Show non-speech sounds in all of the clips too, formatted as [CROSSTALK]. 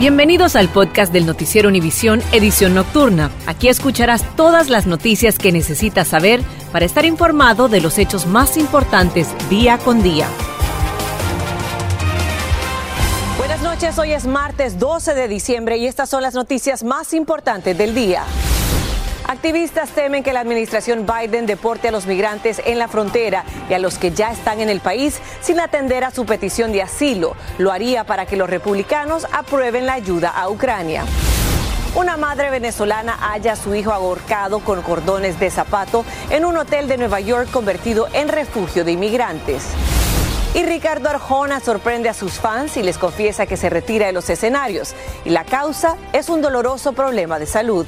Bienvenidos al podcast del Noticiero Univisión Edición Nocturna. Aquí escucharás todas las noticias que necesitas saber para estar informado de los hechos más importantes día con día. Buenas noches, hoy es martes 12 de diciembre y estas son las noticias más importantes del día. Activistas temen que la administración Biden deporte a los migrantes en la frontera y a los que ya están en el país sin atender a su petición de asilo. Lo haría para que los republicanos aprueben la ayuda a Ucrania. Una madre venezolana halla a su hijo ahorcado con cordones de zapato en un hotel de Nueva York convertido en refugio de inmigrantes. Y Ricardo Arjona sorprende a sus fans y les confiesa que se retira de los escenarios. Y la causa es un doloroso problema de salud.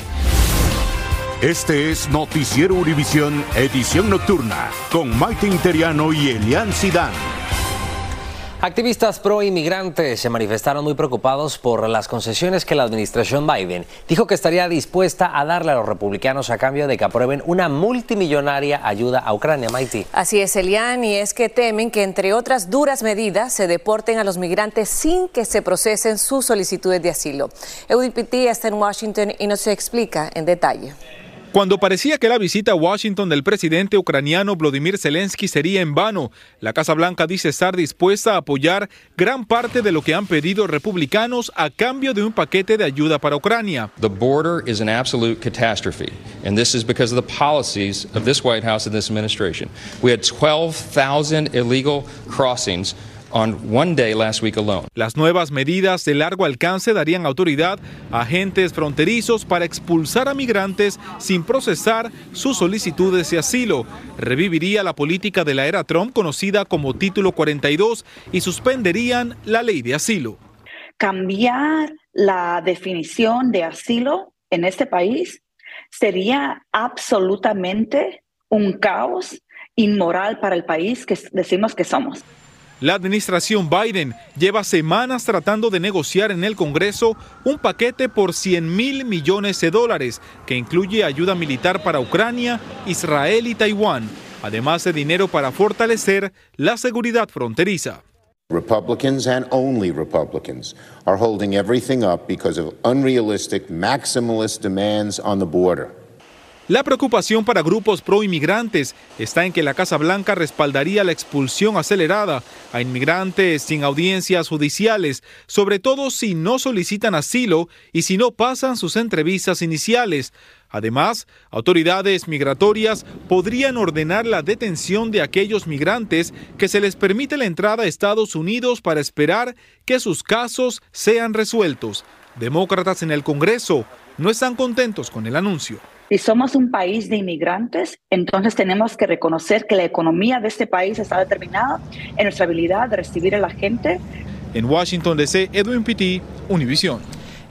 Este es Noticiero Univisión, edición nocturna, con Maite Interiano y Elian Sidán. Activistas pro inmigrantes se manifestaron muy preocupados por las concesiones que la administración Biden dijo que estaría dispuesta a darle a los republicanos a cambio de que aprueben una multimillonaria ayuda a Ucrania, Maite. Así es, Elian, y es que temen que entre otras duras medidas se deporten a los migrantes sin que se procesen sus solicitudes de asilo. Eudil Pitti está en Washington y nos explica en detalle. Cuando parecía que la visita a Washington del presidente ucraniano Vladimir Zelensky sería en vano, la Casa Blanca dice estar dispuesta a apoyar gran parte de lo que han pedido republicanos a cambio de un paquete de ayuda para Ucrania. The border is an absolute catastrophe, and this is because of the policies of this White House and this administration. We had 12,000 illegal crossings las nuevas medidas de largo alcance darían autoridad a agentes fronterizos para expulsar a migrantes sin procesar sus solicitudes de asilo. Reviviría la política de la era Trump conocida como Título 42 y suspenderían la ley de asilo. Cambiar la definición de asilo en este país sería absolutamente un caos inmoral para el país que decimos que somos. La administración Biden lleva semanas tratando de negociar en el Congreso un paquete por 100 mil millones de dólares que incluye ayuda militar para Ucrania, Israel y Taiwán, además de dinero para fortalecer la seguridad fronteriza. Republicans and only Republicans are holding everything up because of unrealistic maximalist demands on the border. La preocupación para grupos pro inmigrantes está en que la Casa Blanca respaldaría la expulsión acelerada a inmigrantes sin audiencias judiciales, sobre todo si no solicitan asilo y si no pasan sus entrevistas iniciales. Además, autoridades migratorias podrían ordenar la detención de aquellos migrantes que se les permite la entrada a Estados Unidos para esperar que sus casos sean resueltos. Demócratas en el Congreso no están contentos con el anuncio. Si somos un país de inmigrantes, entonces tenemos que reconocer que la economía de este país está determinada en nuestra habilidad de recibir a la gente. En Washington DC, Edwin Pitti, Univision.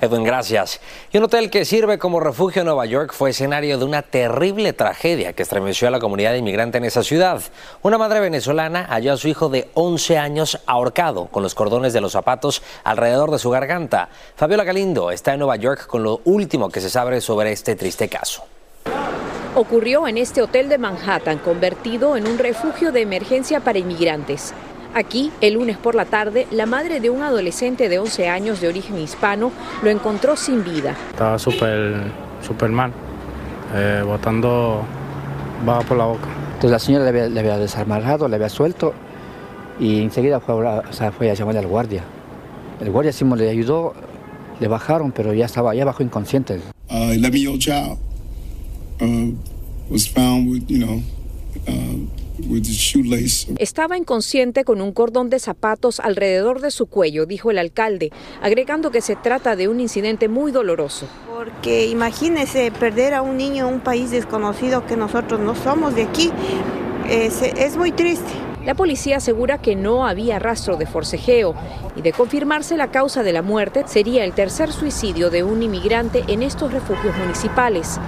Edwin, gracias. Y un hotel que sirve como refugio en Nueva York fue escenario de una terrible tragedia que estremeció a la comunidad inmigrante en esa ciudad. Una madre venezolana halló a su hijo de 11 años ahorcado con los cordones de los zapatos alrededor de su garganta. Fabiola Galindo está en Nueva York con lo último que se sabe sobre este triste caso. Ocurrió en este hotel de Manhattan, convertido en un refugio de emergencia para inmigrantes. Aquí, el lunes por la tarde, la madre de un adolescente de 11 años de origen hispano lo encontró sin vida. Estaba súper, súper mal, eh, botando baja por la boca. Entonces la señora le había, desarmado, le había suelto y enseguida fue, fue a llamar al guardia. El guardia sí le ayudó, le bajaron, pero ya estaba, ya bajó inconsciente. Uh, 11 child uh, was found with, you know, uh, estaba inconsciente con un cordón de zapatos alrededor de su cuello, dijo el alcalde, agregando que se trata de un incidente muy doloroso. Porque imagínese perder a un niño en un país desconocido que nosotros no somos de aquí, es, es muy triste. La policía asegura que no había rastro de forcejeo y de confirmarse la causa de la muerte sería el tercer suicidio de un inmigrante en estos refugios municipales.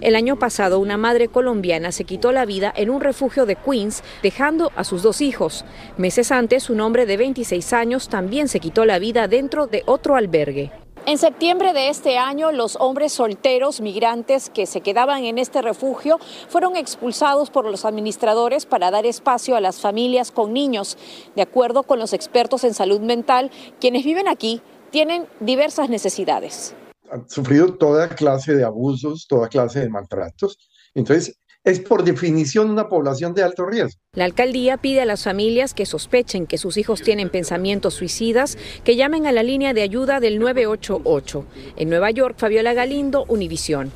El año pasado, una madre colombiana se quitó la vida en un refugio de Queens, dejando a sus dos hijos. Meses antes, un hombre de 26 años también se quitó la vida dentro de otro albergue. En septiembre de este año, los hombres solteros migrantes que se quedaban en este refugio fueron expulsados por los administradores para dar espacio a las familias con niños. De acuerdo con los expertos en salud mental, quienes viven aquí tienen diversas necesidades han sufrido toda clase de abusos, toda clase de maltratos. Entonces, es por definición una población de alto riesgo. La alcaldía pide a las familias que sospechen que sus hijos tienen pensamientos suicidas que llamen a la línea de ayuda del 988. En Nueva York, Fabiola Galindo, Univisión.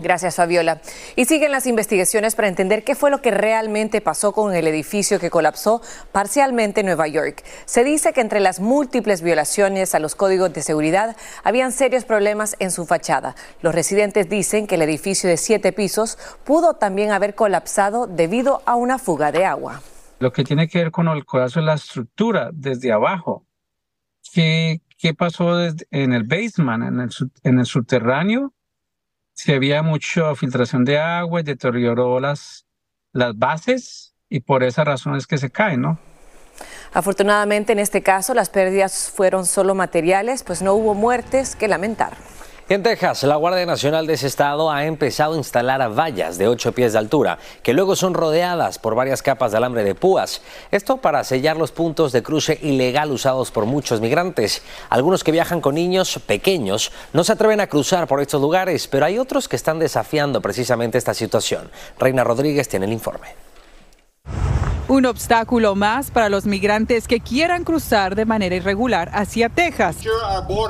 Gracias, Fabiola. Y siguen las investigaciones para entender qué fue lo que realmente pasó con el edificio que colapsó parcialmente en Nueva York. Se dice que entre las múltiples violaciones a los códigos de seguridad habían serios problemas en su fachada. Los residentes dicen que el edificio de siete pisos pudo también haber colapsado debido a una fuga de agua. Lo que tiene que ver con el colapso es la estructura desde abajo. ¿Qué, qué pasó en el basement, en el, en el subterráneo? Si había mucha filtración de agua y deterioró las, las bases y por esa razón es que se caen, ¿no? Afortunadamente en este caso las pérdidas fueron solo materiales, pues no hubo muertes que lamentar. En Texas, la Guardia Nacional de ese estado ha empezado a instalar vallas de 8 pies de altura, que luego son rodeadas por varias capas de alambre de púas. Esto para sellar los puntos de cruce ilegal usados por muchos migrantes. Algunos que viajan con niños pequeños no se atreven a cruzar por estos lugares, pero hay otros que están desafiando precisamente esta situación. Reina Rodríguez tiene el informe. Un obstáculo más para los migrantes que quieran cruzar de manera irregular hacia Texas.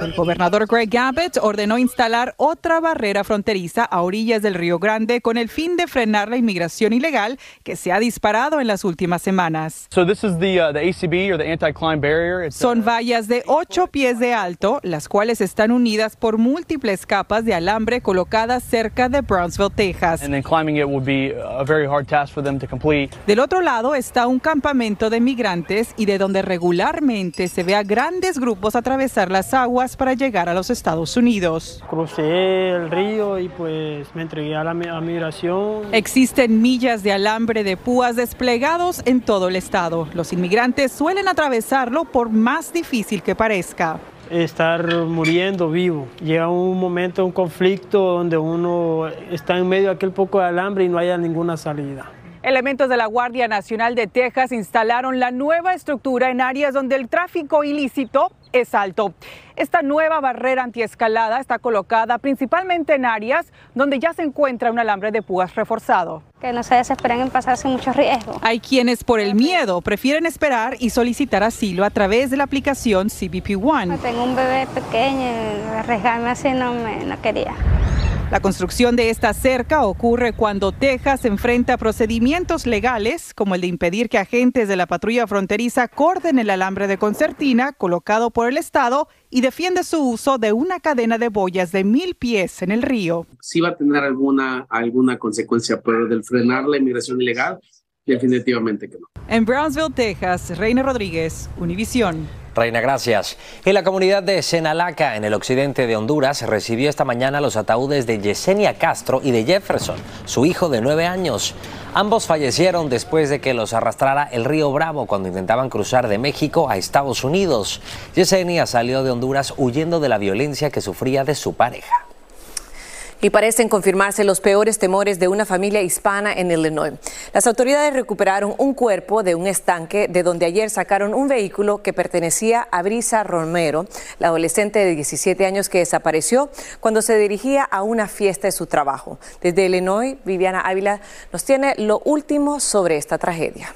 El gobernador Greg Abbott ordenó instalar otra barrera fronteriza a orillas del Río Grande con el fin de frenar la inmigración ilegal que se ha disparado en las últimas semanas. Son vallas de 8 pies de alto, las cuales están unidas por múltiples capas de alambre colocadas cerca de Brownsville, Texas. Del otro lado es está un campamento de migrantes y de donde regularmente se ve a grandes grupos atravesar las aguas para llegar a los Estados Unidos. Crucé el río y pues me entregué a la migración. Existen millas de alambre de púas desplegados en todo el estado. Los inmigrantes suelen atravesarlo por más difícil que parezca estar muriendo vivo. Llega un momento, un conflicto donde uno está en medio de aquel poco de alambre y no haya ninguna salida. Elementos de la Guardia Nacional de Texas instalaron la nueva estructura en áreas donde el tráfico ilícito es alto. Esta nueva barrera antiescalada está colocada principalmente en áreas donde ya se encuentra un alambre de púas reforzado. Que no se desesperen en pasarse mucho riesgo. Hay quienes por el miedo prefieren esperar y solicitar asilo a través de la aplicación CBP One. Tengo un bebé pequeño, arriesgarme así no, me, no quería. La construcción de esta cerca ocurre cuando Texas enfrenta procedimientos legales, como el de impedir que agentes de la patrulla fronteriza corden el alambre de concertina colocado por el Estado y defiende su uso de una cadena de boyas de mil pies en el río. Sí va a tener alguna, alguna consecuencia, pero del frenar la inmigración ilegal, definitivamente que no. En Brownsville, Texas, Reina Rodríguez, Univisión. Reina, gracias. En la comunidad de Senalaca, en el occidente de Honduras, recibió esta mañana los ataúdes de Yesenia Castro y de Jefferson, su hijo de nueve años. Ambos fallecieron después de que los arrastrara el río Bravo cuando intentaban cruzar de México a Estados Unidos. Yesenia salió de Honduras huyendo de la violencia que sufría de su pareja y parecen confirmarse los peores temores de una familia hispana en Illinois. Las autoridades recuperaron un cuerpo de un estanque de donde ayer sacaron un vehículo que pertenecía a Brisa Romero, la adolescente de 17 años que desapareció cuando se dirigía a una fiesta de su trabajo. Desde Illinois, Viviana Ávila nos tiene lo último sobre esta tragedia.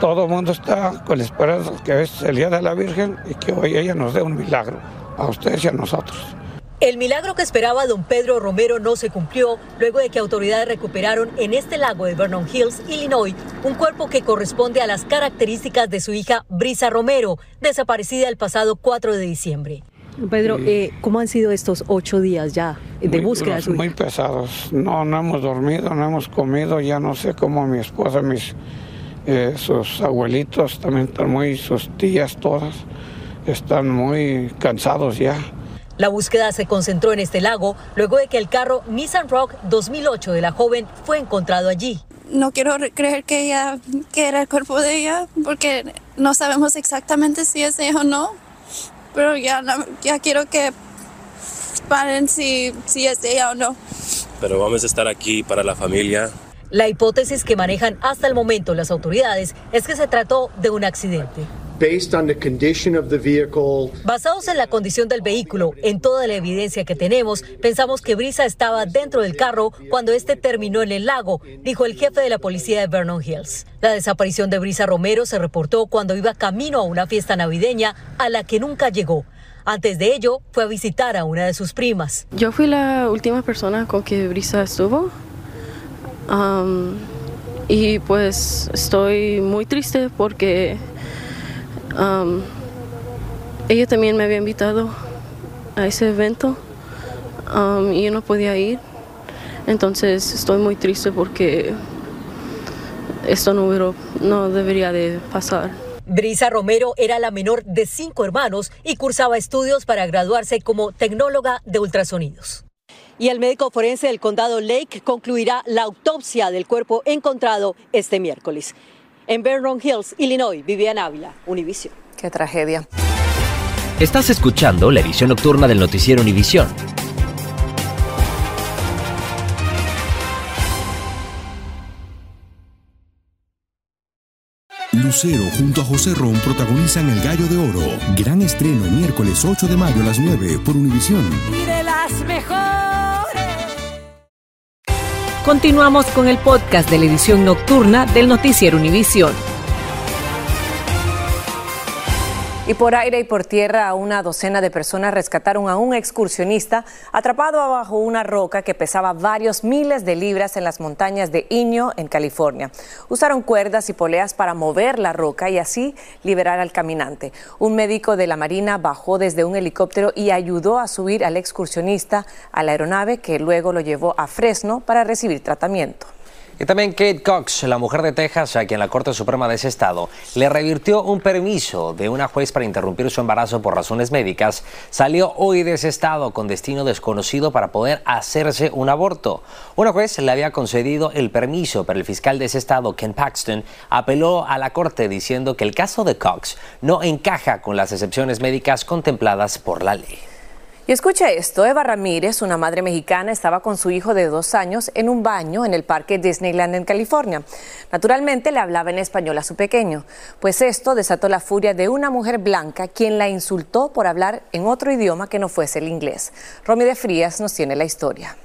Todo el mundo está con la esperanza que es el día de la Virgen y que hoy ella nos dé un milagro, a ustedes y a nosotros. El milagro que esperaba don Pedro Romero no se cumplió luego de que autoridades recuperaron en este lago de Vernon Hills, Illinois, un cuerpo que corresponde a las características de su hija Brisa Romero, desaparecida el pasado 4 de diciembre. Pedro, eh, ¿cómo han sido estos ocho días ya de búsqueda? de muy pesados. No, no hemos dormido, no hemos comido. Ya no sé cómo mi esposa, mis, Eh, sus abuelitos también están muy, sus tías todas, están muy cansados ya. La búsqueda se concentró en este lago luego de que el carro Nissan Rock 2008 de la joven fue encontrado allí. No quiero creer que ella, que era el cuerpo de ella, porque no sabemos exactamente si es ella o no, pero ya, ya quiero que paren si, si es ella o no. Pero vamos a estar aquí para la familia. La hipótesis que manejan hasta el momento las autoridades es que se trató de un accidente. Basados en la condición del vehículo, en toda la evidencia que tenemos, pensamos que Brisa estaba dentro del carro cuando este terminó en el lago, dijo el jefe de la policía de Vernon Hills. La desaparición de Brisa Romero se reportó cuando iba camino a una fiesta navideña a la que nunca llegó. Antes de ello, fue a visitar a una de sus primas. Yo fui la última persona con que Brisa estuvo. y pues estoy muy triste porque ella también me había invitado a ese evento y yo no podía ir. Entonces estoy muy triste porque esto no, no debería de pasar. Brisa Romero era la menor de cinco hermanos y cursaba estudios para graduarse como tecnóloga de ultrasonidos. Y el médico forense del condado Lake concluirá la autopsia del cuerpo encontrado este miércoles. En Vernon Hills, Illinois, Vivian Ávila, Univision. Qué tragedia. Estás escuchando la edición nocturna del noticiero Univisión. Lucero junto a José Ron protagonizan El Gallo de Oro. Gran estreno miércoles 8 de mayo a las 9 por Univisión. Y de las mejores. Continuamos con el podcast de la edición nocturna del noticiero Univisión. Y por aire y por tierra, una docena de personas rescataron a un excursionista atrapado bajo una roca que pesaba varios miles de libras en las montañas de Inyo, en California. Usaron cuerdas y poleas para mover la roca y así liberar al caminante. Un médico de la Marina bajó desde un helicóptero y ayudó a subir al excursionista a la aeronave que luego lo llevó a Fresno para recibir tratamiento. Y también Kate Cox, la mujer de Texas, a quien la Corte Suprema de ese estado le revirtió un permiso de una juez para interrumpir su embarazo por razones médicas, salió hoy de ese estado con destino desconocido para poder hacerse un aborto. Una juez le había concedido el permiso, pero el fiscal de ese estado, Ken Paxton, apeló a la Corte diciendo que el caso de Cox no encaja con las excepciones médicas contempladas por la ley. Y escucha esto, Eva Ramírez, una madre mexicana, estaba con su hijo de dos años en un baño en el parque Disneyland en California. Naturalmente le hablaba en español a su pequeño, pues esto desató la furia de una mujer blanca quien la insultó por hablar en otro idioma que no fuese el inglés. Romy de Frías nos tiene la historia.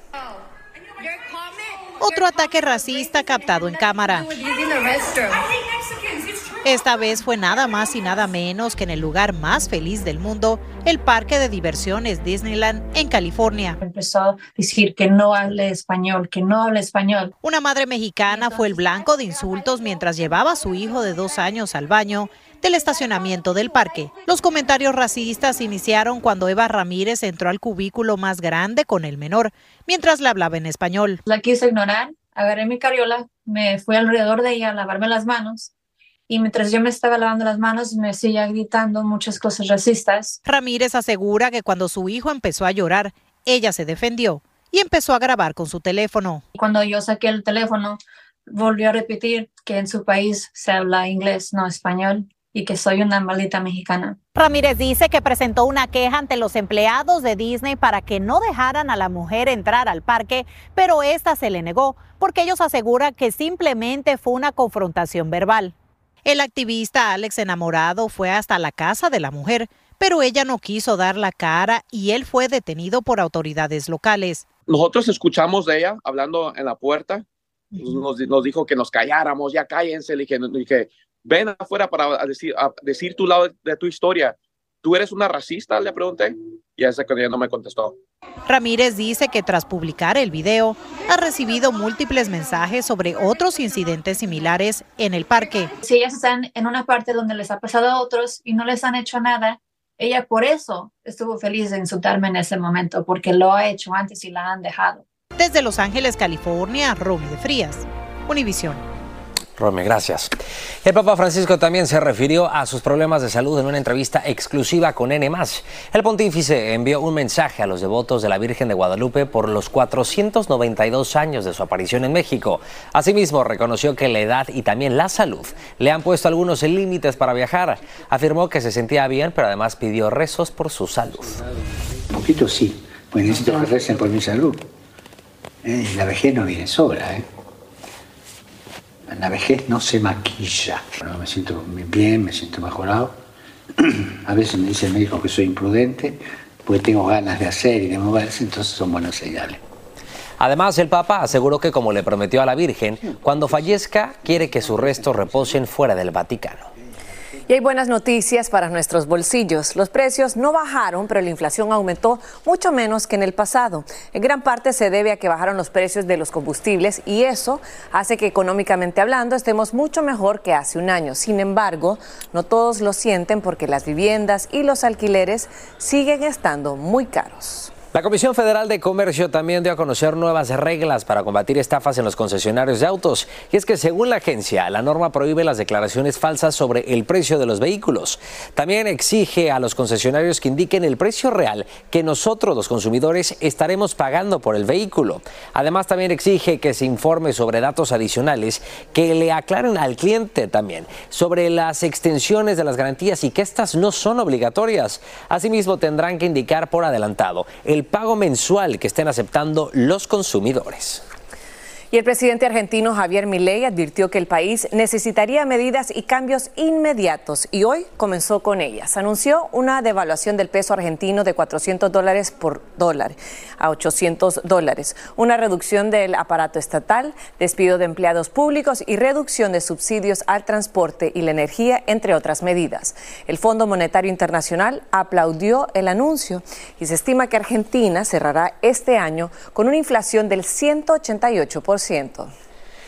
Otro ataque racista captado en cámara. Esta vez fue nada más y nada menos que en el lugar más feliz del mundo, el parque de diversiones Disneyland en California. Empezó a decir que no hable español, que no hable español. Una madre mexicana fue el blanco de insultos mientras llevaba a su hijo de dos años al baño del estacionamiento del parque. Los comentarios racistas iniciaron cuando Eva Ramírez entró al cubículo más grande con el menor, mientras le hablaba en español. La quise ignorar, agarré mi carriola, me fui alrededor de ella a lavarme las manos y mientras yo me estaba lavando las manos me seguía gritando muchas cosas racistas. Ramírez asegura que cuando su hijo empezó a llorar, ella se defendió y empezó a grabar con su teléfono. Cuando yo saqué el teléfono, volvió a repetir que en su país se habla inglés, no español, y que soy una maldita mexicana. Ramírez dice que presentó una queja ante los empleados de Disney para que no dejaran a la mujer entrar al parque, pero esta se le negó porque ellos aseguran que simplemente fue una confrontación verbal. El activista Alex Enamorado fue hasta la casa de la mujer, pero ella no quiso dar la cara y él fue detenido por autoridades locales. Nosotros escuchamos de ella hablando en la puerta, nos, dijo que nos calláramos, ya cállense, le dije, ven afuera para decir, decir tu lado de tu historia. ¿Tú eres una racista? Le pregunté. Y ese que no me contestó. Ramírez dice que tras publicar el video ha recibido múltiples mensajes sobre otros incidentes similares en el parque. Si ellas están en una parte donde les ha pasado a otros y no les han hecho nada, ella por eso estuvo feliz de insultarme en ese momento, porque lo ha hecho antes y la han dejado. Desde Los Ángeles, California, Romy de Frías, Univisión. Rome, gracias. El Papa Francisco también se refirió a sus problemas de salud en una entrevista exclusiva con N. El pontífice envió un mensaje a los devotos de la Virgen de Guadalupe por los 492 años de su aparición en México. Asimismo, reconoció que la edad y también la salud le han puesto algunos límites para viajar. Afirmó que se sentía bien, pero además pidió rezos por su salud. Un poquito sí, pues necesito que recen por mi salud. Eh, la vejez no viene sola, ¿eh? La vejez no se maquilla. Bueno, me siento bien, me siento mejorado. [CLEARS THROAT] A veces me dice el médico que soy imprudente, porque tengo ganas de hacer y de moverse, entonces son buenas señales. Además, el Papa aseguró que, como le prometió a la Virgen, cuando fallezca quiere que sus restos reposen fuera del Vaticano. Y hay buenas noticias para nuestros bolsillos. Los precios no bajaron, pero la inflación aumentó mucho menos que en el pasado. En gran parte se debe a que bajaron los precios de los combustibles y eso hace que económicamente hablando estemos mucho mejor que hace un año. Sin embargo, no todos lo sienten porque las viviendas y los alquileres siguen estando muy caros. La Comisión Federal de Comercio también dio a conocer nuevas reglas para combatir estafas en los concesionarios de autos. Y es que según la agencia, la norma prohíbe las declaraciones falsas sobre el precio de los vehículos. También exige a los concesionarios que indiquen el precio real que nosotros los consumidores estaremos pagando por el vehículo. Además también exige que se informe sobre datos adicionales que le aclaren al cliente también sobre las extensiones de las garantías y que estas no son obligatorias. Asimismo tendrán que indicar por adelantado el pago mensual que estén aceptando los consumidores. Y el presidente argentino Javier Milei advirtió que el país necesitaría medidas y cambios inmediatos y hoy comenzó con ellas. Anunció una devaluación del peso argentino de 400 dólares por dólar a 800 dólares, una reducción del aparato estatal, despido de empleados públicos y reducción de subsidios al transporte y la energía, entre otras medidas. El Fondo Monetario Internacional aplaudió el anuncio y se estima que Argentina cerrará este año con una inflación del 188%.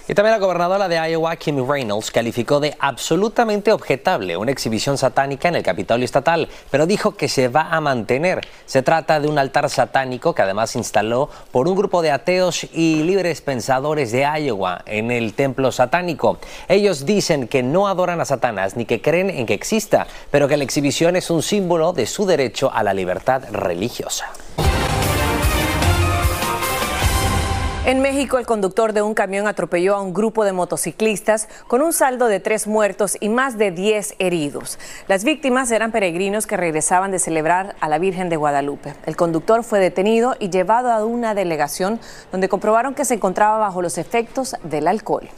Y también la gobernadora de Iowa, Kim Reynolds, calificó de absolutamente objetable una exhibición satánica en el Capitolio Estatal, pero dijo que se va a mantener. Se trata de un altar satánico que además se instaló por un grupo de ateos y libres pensadores de Iowa en el templo satánico. Ellos dicen que no adoran a Satanás ni que creen en que exista, pero que la exhibición es un símbolo de su derecho a la libertad religiosa. En México, el conductor de un camión atropelló a un grupo de motociclistas con un saldo de tres muertos y más de diez heridos. Las víctimas eran peregrinos que regresaban de celebrar a la Virgen de Guadalupe. El conductor fue detenido y llevado a una delegación donde comprobaron que se encontraba bajo los efectos del alcohol.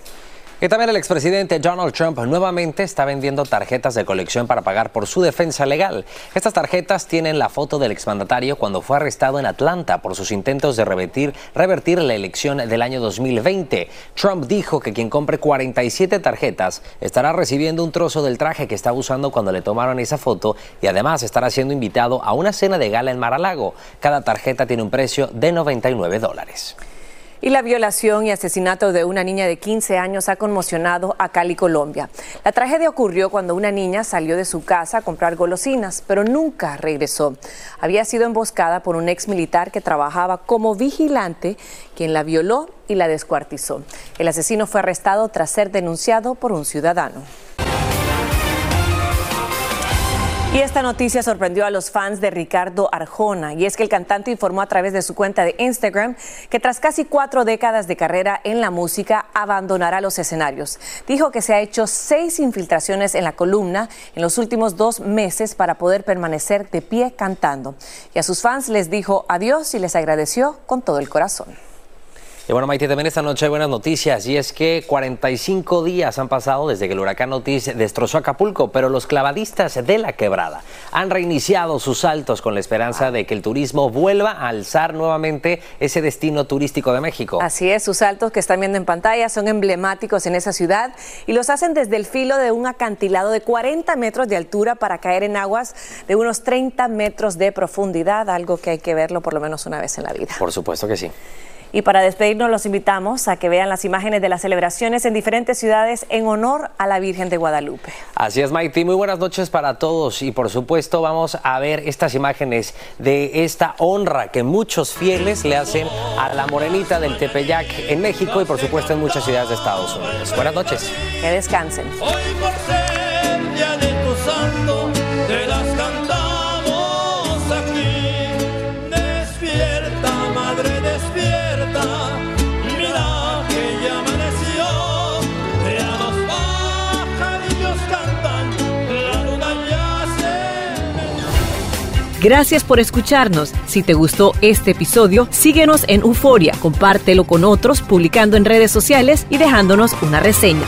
Y también el expresidente Donald Trump nuevamente está vendiendo tarjetas de colección para pagar por su defensa legal. Estas tarjetas tienen la foto del exmandatario cuando fue arrestado en Atlanta por sus intentos de revertir, revertir la elección del año 2020. Trump dijo que quien compre 47 tarjetas estará recibiendo un trozo del traje que estaba usando cuando le tomaron esa foto y además estará siendo invitado a una cena de gala en Mar-a-Lago. Cada tarjeta tiene un precio de 99 dólares. Y la violación y asesinato de una niña de 15 años ha conmocionado a Cali, Colombia. La tragedia ocurrió cuando una niña salió de su casa a comprar golosinas, pero nunca regresó. Había sido emboscada por un ex militar que trabajaba como vigilante, quien la violó y la descuartizó. El asesino fue arrestado tras ser denunciado por un ciudadano. Y esta noticia sorprendió a los fans de Ricardo Arjona, y es que el cantante informó a través de su cuenta de Instagram que tras casi cuatro décadas de carrera en la música abandonará los escenarios. Dijo que se ha hecho seis infiltraciones en la columna en los últimos dos meses para poder permanecer de pie cantando. Y a sus fans les dijo adiós y les agradeció con todo el corazón. Y bueno, Maite, también esta noche hay buenas noticias y es que 45 días han pasado desde que el huracán Otis destrozó Acapulco, pero los clavadistas de la quebrada han reiniciado sus saltos con la esperanza de que el turismo vuelva a alzar nuevamente ese destino turístico de México. Así es, sus saltos que están viendo en pantalla son emblemáticos en esa ciudad y los hacen desde el filo de un acantilado de 40 metros de altura para caer en aguas de unos 30 metros de profundidad, algo que hay que verlo por lo menos una vez en la vida. Por supuesto que sí. Y para despedirnos los invitamos a que vean las imágenes de las celebraciones en diferentes ciudades en honor a la Virgen de Guadalupe. Así es, Maite. Muy buenas noches para todos. Y por supuesto vamos a ver estas imágenes de esta honra que muchos fieles le hacen a la morenita del Tepeyac en México y por supuesto en muchas ciudades de Estados Unidos. Buenas noches. Que descansen. Gracias por escucharnos. Si te gustó este episodio, síguenos en Euforia, compártelo con otros, publicando en redes sociales y dejándonos una reseña.